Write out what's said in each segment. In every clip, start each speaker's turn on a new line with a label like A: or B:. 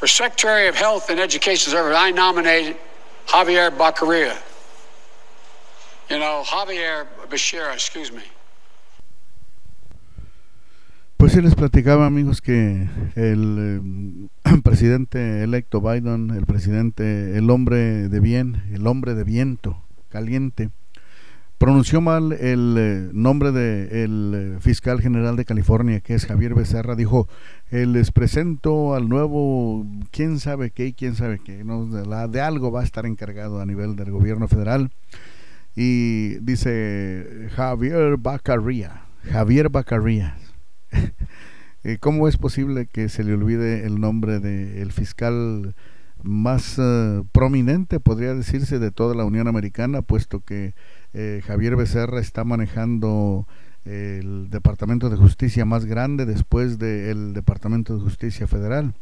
A: For Secretary of Health and Education Service, I nominated Javier Baccaria. You know, Javier Bashir, excuse me.
B: Pues sí les platicaba amigos que el eh, presidente electo Biden, el presidente, el hombre de bien, el hombre de viento caliente, pronunció mal el eh, nombre del de eh, fiscal general de California, que es Javier Becerra, dijo, eh, les presento al nuevo, quién sabe qué, quién sabe qué, ¿no? de, la, de algo va a estar encargado a nivel del gobierno federal. Y dice Javier Bacarría, Javier Bacarría. ¿Cómo es posible que se le olvide el nombre del fiscal más prominente, podría decirse, de toda la Unión Americana, puesto que eh, Javier Becerra está manejando el Departamento de Justicia más grande después del Departamento de Justicia Federal.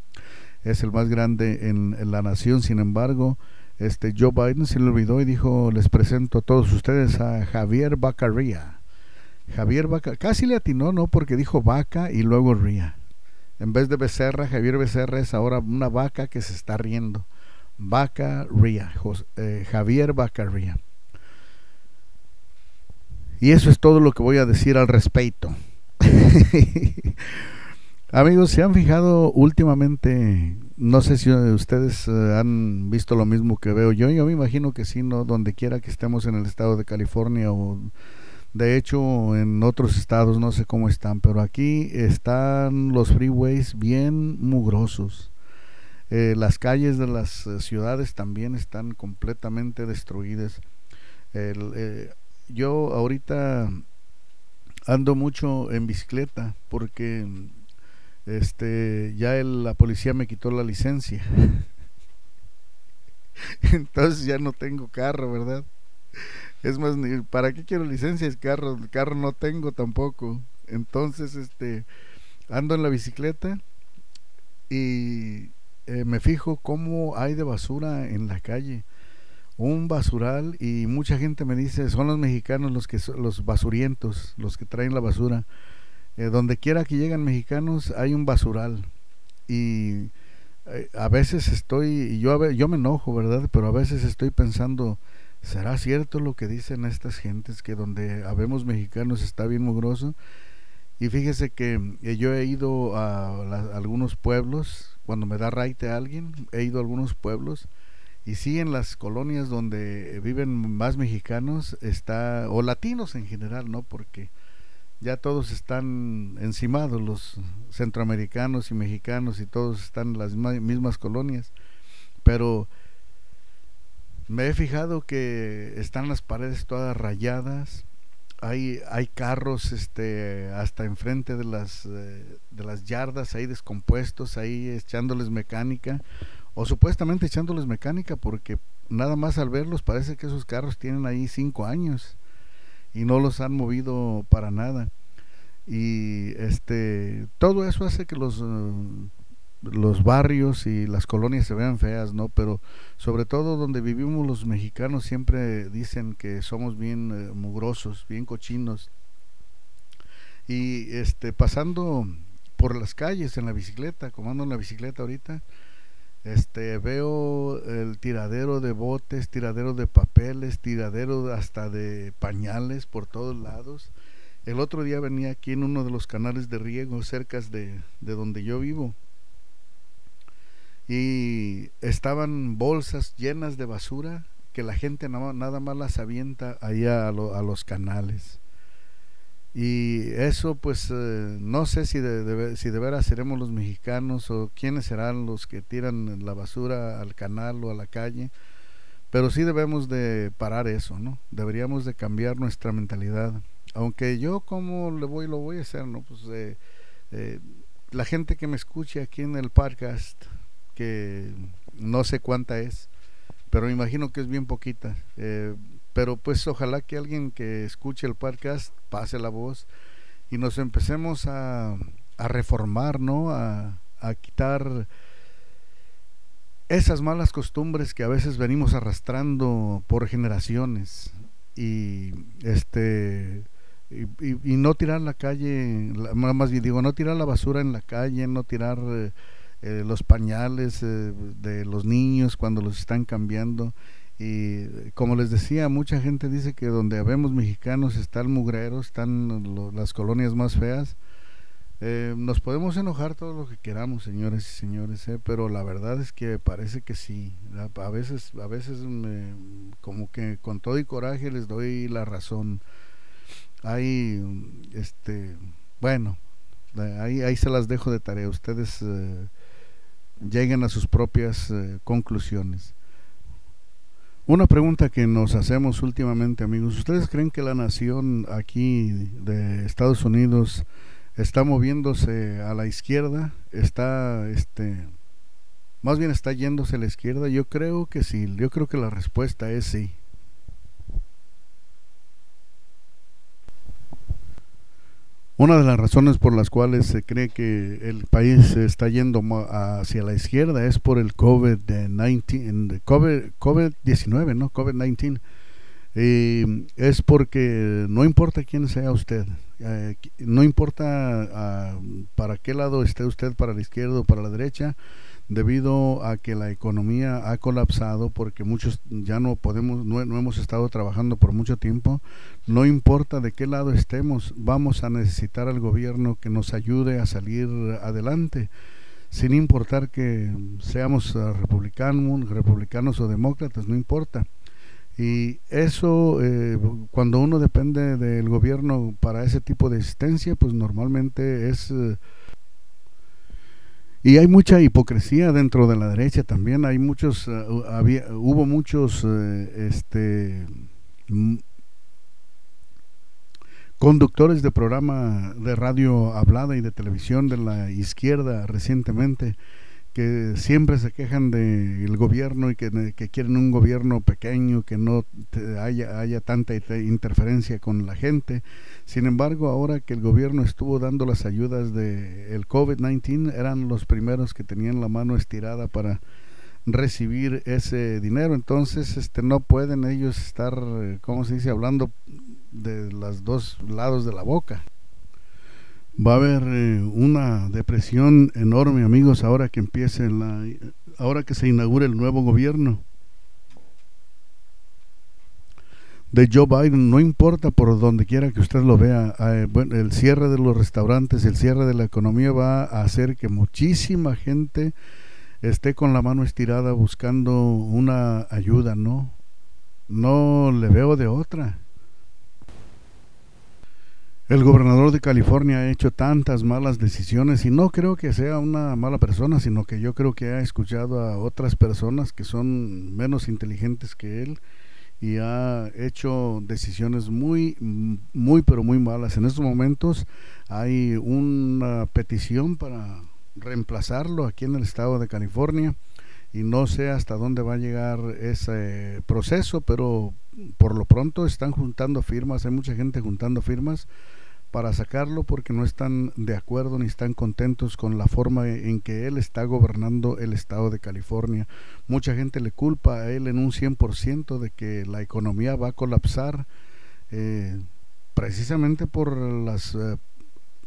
B: Es el más grande en, la nación, sin embargo, este Joe Biden se le olvidó y dijo, les presento a todos ustedes a Javier Bacarría. Javier Baca, casi le atinó, ¿no? Porque dijo vaca y luego ría. En vez de Becerra, Javier Becerra es ahora una vaca que se está riendo. Vaca ría, eh, Javier Bacarría. Y eso es todo lo que voy a decir al respecto. Amigos, ¿se han fijado últimamente? No sé si ustedes eh, han visto lo mismo que veo yo. Yo me imagino que sí, ¿no? Donde quiera que estemos en el estado de California o de hecho en otros estados, no sé cómo están, pero aquí están los freeways bien mugrosos. Eh, las calles de las eh, ciudades también están completamente destruidas. El, yo ahorita ando mucho en bicicleta porque este ya la policía me quitó la licencia. Entonces ya no tengo carro, ¿verdad? Es más, ¿para qué quiero licencia? Es carro, el carro no tengo tampoco. Entonces, este, ando en la bicicleta y eh, me fijo cómo hay de basura en la calle un basural y mucha gente me dice son los mexicanos los que los basurientos los que traen la basura. Eh, donde quiera que llegan mexicanos hay un basural. Y eh, a veces estoy yo yo me enojo verdad pero a veces estoy pensando será cierto lo que dicen estas gentes que donde habemos mexicanos está bien mugroso y fíjese que eh, yo he ido a, a algunos pueblos cuando me da raite a alguien he ido a algunos pueblos y sí, en las colonias donde viven más mexicanos está, o latinos en general, ¿no? Porque ya todos están encimados, los centroamericanos y mexicanos y todos están en las mismas colonias. Pero me he fijado que están las paredes todas rayadas, hay, hay carros este, hasta enfrente de las, eh, de las yardas ahí descompuestos, ahí echándoles mecánica o supuestamente echándoles mecánica porque nada más al verlos parece que esos carros tienen ahí cinco años y no los han movido para nada. Y este todo eso hace que los eh, los barrios y las colonias se vean feas no pero sobre todo donde vivimos los mexicanos siempre dicen que somos bien eh, mugrosos bien cochinos. Y este pasando por las calles en la bicicleta como ando en la bicicleta ahorita este veo el tiradero de botes, tiradero de papeles, tiradero hasta de pañales por todos lados. El otro día venía aquí en uno de los canales de riego cerca de, de donde yo vivo y estaban bolsas llenas de basura que la gente nada, más las avienta allá a, a los canales. Y eso pues eh, no sé si de, si de veras seremos los mexicanos o quiénes serán los que tiran la basura al canal o a la calle, pero sí debemos de parar eso, ¿no? Deberíamos de cambiar nuestra mentalidad. Aunque yo como le voy, lo voy a hacer, ¿no? Pues eh, eh, la gente que me escuche aquí en el podcast, que no sé cuánta es, pero me imagino que es bien poquita. Eh, pero pues ojalá que alguien que escuche el podcast pase la voz y nos empecemos a, reformar, ¿no? A, quitar esas malas costumbres que a veces venimos arrastrando por generaciones y este y, no tirar la calle más bien digo no tirar la basura en la calle no tirar eh, los pañales eh, de los niños cuando los están cambiando. Y como les decía, mucha gente dice que donde vemos mexicanos está el mugrero, están las colonias más feas. Eh, nos podemos enojar todo lo que queramos, señores y señores, eh, pero la verdad es que parece que sí. A veces, a veces como que con todo y coraje les doy la razón. Hay, este, bueno, ahí, ahí se las dejo de tarea. Ustedes eh, lleguen a sus propias conclusiones. Una pregunta que nos hacemos últimamente, amigos. ¿Ustedes creen que la nación aquí de Estados Unidos está moviéndose a la izquierda, está, este, más bien está yéndose a la izquierda. Yo creo que sí, yo creo que la respuesta es sí. Una de las razones por las cuales se cree que el país está yendo hacia la izquierda es por el COVID-19, COVID-19, ¿no? COVID-19. Y es porque no importa quién sea usted, eh, no importa ah, para qué lado esté usted, para la izquierda o para la derecha, debido a que la economía ha colapsado porque muchos ya no podemos, no, hemos estado trabajando por mucho tiempo, no importa de qué lado estemos, vamos a necesitar al gobierno que nos ayude a salir adelante sin importar que seamos ah, republicanos, republicanos o demócratas, no importa. Y eso, eh, cuando uno depende del gobierno para ese tipo de asistencia, pues normalmente es... Eh, y hay mucha hipocresía dentro de la derecha también. Hay muchos, eh, había, hubo muchos, este, conductores de programa de radio hablada y de televisión de la izquierda recientemente que siempre se quejan del gobierno y que, quieren un gobierno pequeño, que no haya, haya tanta interferencia con la gente. Sin embargo, ahora que el gobierno estuvo dando las ayudas del el COVID-19, eran los primeros que tenían la mano estirada para recibir ese dinero. Entonces, este no pueden ellos estar, ¿cómo se dice?, hablando de los dos lados de la boca. Va a haber eh, una depresión enorme, amigos, ahora que empiece la, ahora que se inaugure el nuevo gobierno de Joe Biden, no importa por donde quiera que usted lo vea, eh, el cierre de los restaurantes, el cierre de la economía va a hacer que muchísima gente esté con la mano estirada buscando una ayuda, ¿no? No le veo de otra. El gobernador de California ha hecho tantas malas decisiones y no creo que sea una mala persona, sino que yo creo que ha escuchado a otras personas que son menos inteligentes que él y ha hecho decisiones muy, muy, pero muy malas. En estos momentos hay una petición para reemplazarlo aquí en el estado de California y no sé hasta dónde va a llegar ese proceso, pero por lo pronto están juntando firmas, hay mucha gente juntando firmas para sacarlo porque no están de acuerdo ni están contentos con la forma en que él está gobernando el estado de California. Mucha gente le culpa a él en un 100% de que la economía va a colapsar eh, precisamente por las eh,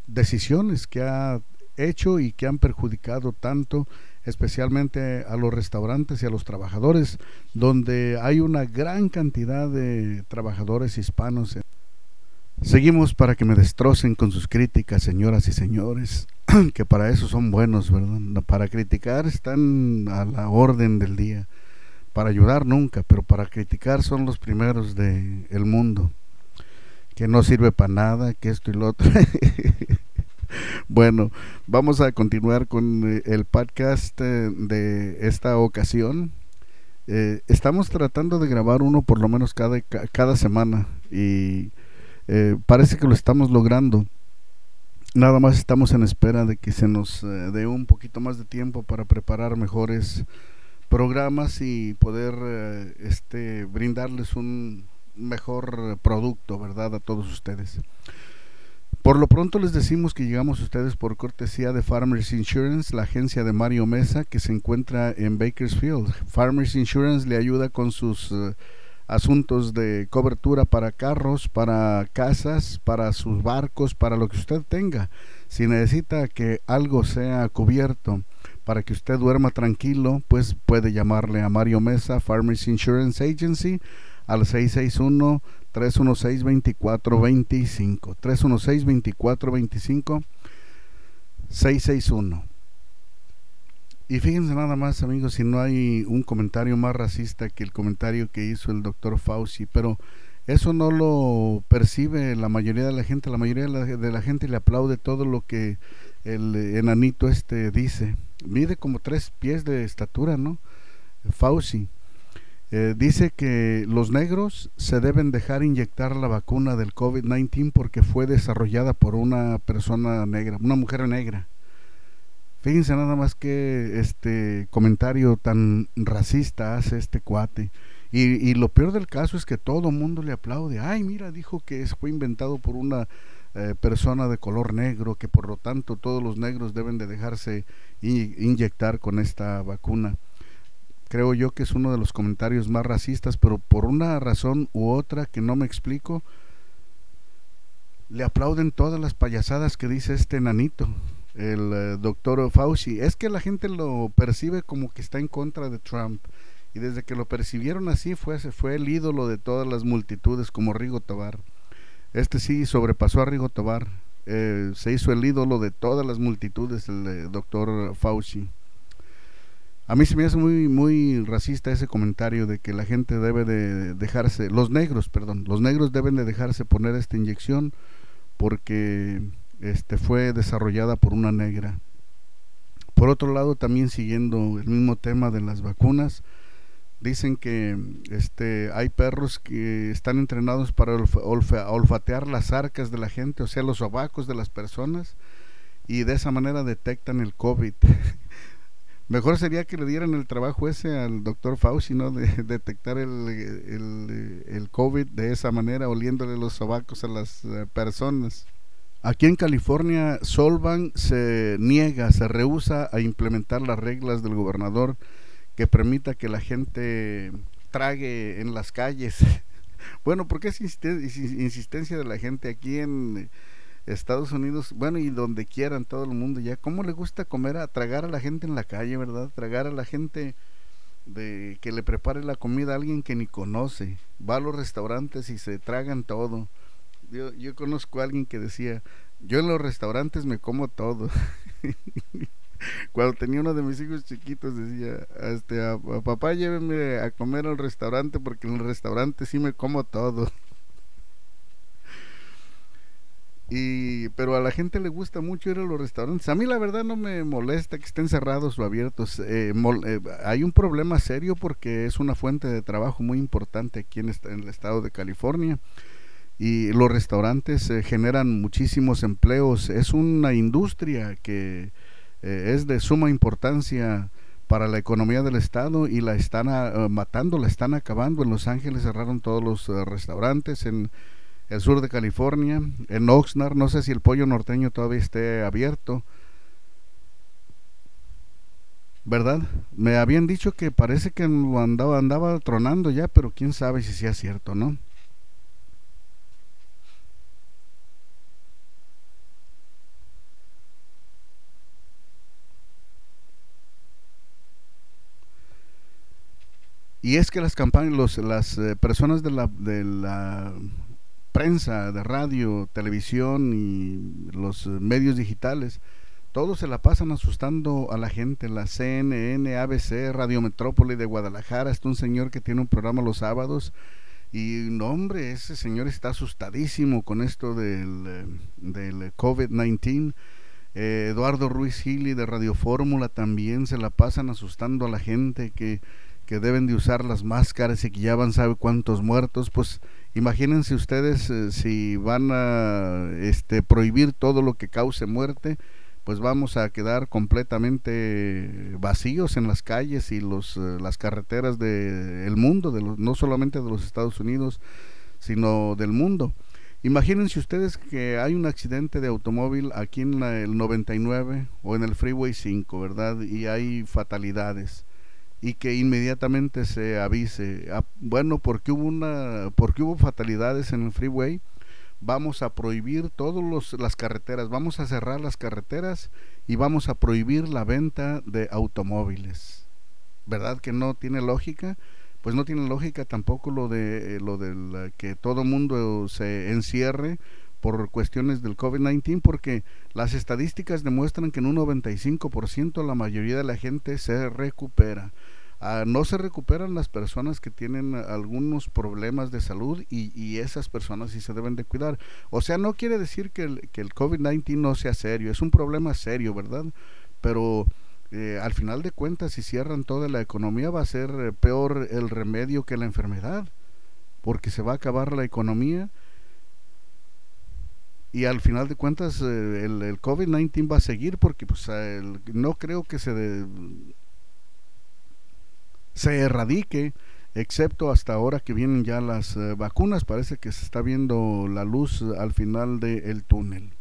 B: decisiones que ha hecho y que han perjudicado tanto especialmente a los restaurantes y a los trabajadores, donde hay una gran cantidad de trabajadores hispanos. Seguimos para que me destrocen con sus críticas, señoras y señores, que para eso son buenos, ¿verdad? Para criticar están a la orden del día. Para ayudar nunca, pero para criticar son los primeros del el mundo. Que no sirve para nada, que esto y lo otro. bueno, vamos a continuar con eh, el podcast eh, de esta ocasión. Eh, estamos tratando de grabar uno por lo menos cada, cada semana y eh, parece que lo estamos logrando. Nada más estamos en espera de que se nos eh, dé un poquito más de tiempo para preparar mejores programas y poder eh, este, brindarles un mejor producto, ¿verdad? A todos ustedes. Por lo pronto les decimos que llegamos a ustedes por cortesía de Farmers Insurance, la agencia de Mario Mesa que se encuentra en Bakersfield. Farmers Insurance le ayuda con sus asuntos de cobertura para carros, para casas, para sus barcos, para lo que usted tenga. Si necesita que algo sea cubierto para que usted duerma tranquilo, pues puede llamarle a Mario Mesa, Farmers Insurance Agency, al 661 316 2425 316 2425 661 y fíjense nada más amigos si no hay un comentario más racista que el comentario que hizo el doctor Fauci pero eso no lo percibe la mayoría de la gente la mayoría de la, de la gente le aplaude todo lo que el enanito este dice mide como tres pies de estatura no Fauci eh, dice que los negros se deben dejar inyectar la vacuna del COVID-19 porque fue desarrollada por una persona negra, una mujer negra. Fíjense nada más que este comentario tan racista hace este cuate. Y, lo peor del caso es que todo mundo le aplaude. Ay, mira, dijo que fue inventado por una eh, persona de color negro, que por lo tanto todos los negros deben de dejarse inyectar con esta vacuna creo yo que es uno de los comentarios más racistas, pero por una razón u otra que no me explico, le aplauden todas las payasadas que dice este nanito, el eh, doctor Fauci. Es que la gente lo percibe como que está en contra de Trump. Y desde que lo percibieron así fue, fue el ídolo de todas las multitudes como Rigo Tobar. Este sí sobrepasó a Rigo Tobar. Eh, se hizo el ídolo de todas las multitudes, el eh, doctor Fauci. A mí se me hace muy, muy racista ese comentario de que la gente debe de dejarse, los negros, perdón, los negros deben de dejarse poner esta inyección porque este fue desarrollada por una negra. Por otro lado, también siguiendo el mismo tema de las vacunas, dicen que este hay perros que están entrenados para olfatear las arcas de la gente, o sea, los sobacos de las personas, y de esa manera detectan el COVID. Mejor sería que le dieran el trabajo ese al doctor Fauci, ¿no? De detectar el, el, COVID de esa manera, oliéndole los sobacos a las eh, personas. Aquí en California, Solvan se niega, se rehúsa a implementar las reglas del gobernador que permita que la gente trague en las calles. bueno, porque es insistencia de la gente aquí en Estados Unidos, bueno, y donde quieran, todo el mundo ya, ¿cómo le gusta comer, a tragar a la gente en la calle, verdad? Tragar a la gente de que le prepare la comida a alguien que ni conoce. Va a los restaurantes y se tragan todo. Yo, yo conozco a alguien que decía, yo en los restaurantes me como todo. Cuando tenía uno de mis hijos chiquitos decía, este, a, papá lléveme a comer al restaurante porque en el restaurante sí me como todo. Y, pero a la gente le gusta mucho ir a los restaurantes. A mí la verdad no me molesta que estén cerrados o abiertos. Eh, eh, hay un problema serio porque es una fuente de trabajo muy importante aquí en, el estado de California. Y los restaurantes eh, generan muchísimos empleos. Es una industria que es de suma importancia para la economía del estado y la están matando, la están acabando. En Los Ángeles cerraron todos los restaurantes. En el sur de California, en Oxnard, no sé si el pollo norteño todavía esté abierto. ¿Verdad? Me habían dicho que parece que andaba, andaba tronando ya, pero quién sabe si sea cierto, ¿no? Y es que las campañas, los, las eh, personas de la, de la prensa, de radio, televisión y los medios digitales, todos se la pasan asustando a la gente. La CNN, ABC, Radio Metrópoli de Guadalajara, está un señor que tiene un programa los sábados y no hombre, ese señor está asustadísimo con esto del, eh, del COVID-19. Eh, Eduardo Ruiz Gili de Radio Fórmula también se la pasan asustando a la gente que, que deben de usar las máscaras y que ya van sabe cuántos muertos, pues Imagínense ustedes eh, si van a este, prohibir todo lo que cause muerte, pues vamos a quedar completamente vacíos en las calles y los, eh, las carreteras del mundo, de los, no solamente de los Estados Unidos, sino del mundo. Imagínense ustedes que hay un accidente de automóvil aquí en el 99 o en el Freeway 5, ¿verdad? Y hay fatalidades y que inmediatamente se avise. Ah, bueno, porque hubo una, porque hubo fatalidades en el freeway, vamos a prohibir todas las carreteras, vamos a cerrar las carreteras y vamos a prohibir la venta de automóviles. ¿Verdad que no tiene lógica? Pues no tiene lógica tampoco lo de lo del que todo mundo se encierre por cuestiones del COVID-19 porque las estadísticas demuestran que en un 95% la mayoría de la gente se recupera. Ah, no se recuperan las personas que tienen algunos problemas de salud y, esas personas sí se deben de cuidar. O sea, no quiere decir que el, que el COVID-19 no sea serio, es un problema serio, ¿verdad? Pero eh, al final de cuentas, si cierran toda la economía, va a ser eh, peor el remedio que la enfermedad, porque se va a acabar la economía y al final de cuentas eh, el, el COVID-19 va a seguir porque pues no creo que se se erradique, excepto hasta ahora que vienen ya las eh, vacunas, parece que se está viendo la luz al final del túnel.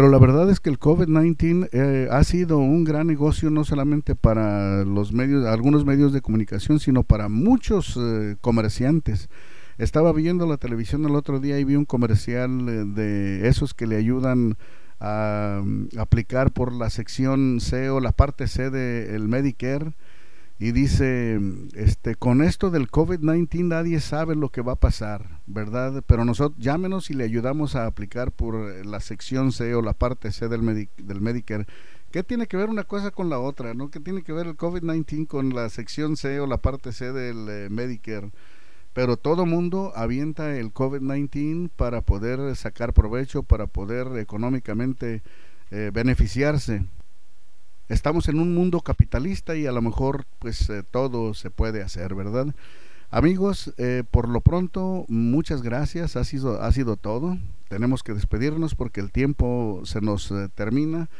B: Pero la verdad es que el COVID-19 eh, ha sido un gran negocio no solamente para los medios, algunos medios de comunicación, sino para muchos eh, comerciantes. Estaba viendo la televisión el otro día y vi un comercial de esos que le ayudan a, aplicar por la sección C o la parte C del Medicare y dice, este, con esto del COVID-19 nadie sabe lo que va a pasar, ¿verdad? Pero nosotros llámenos y le ayudamos a aplicar por la sección C o la parte C del, del Medicare. ¿Qué tiene que ver una cosa con la otra? ¿no? ¿Qué tiene que ver el COVID-19 con la sección C o la parte C del eh, Medicare? pero todo mundo avienta el COVID-19 para poder sacar provecho, para poder económicamente eh, beneficiarse. Estamos en un mundo capitalista y a lo mejor pues eh, todo se puede hacer, ¿verdad? Amigos, eh, por lo pronto, muchas gracias, ha sido, ha sido todo. Tenemos que despedirnos porque el tiempo se nos termina.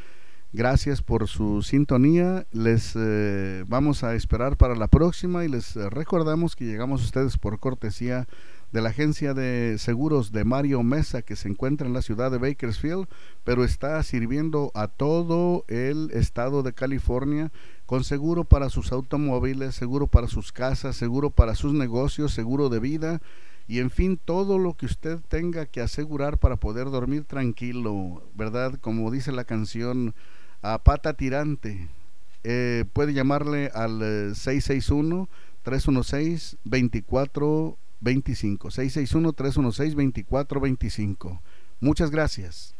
B: Gracias por su sintonía. Les eh, vamos a esperar para la próxima y les eh, recordamos que llegamos ustedes por cortesía de la agencia de seguros de Mario Mesa que se encuentra en la ciudad de Bakersfield, pero está sirviendo a todo el estado de California con seguro para sus automóviles, seguro para sus casas, seguro para sus negocios, seguro de vida y en fin todo lo que usted tenga que asegurar para poder dormir tranquilo, ¿verdad? Como dice la canción a pata tirante. Eh, puede llamarle al 661-316-2425. 661-316-2425. Muchas gracias.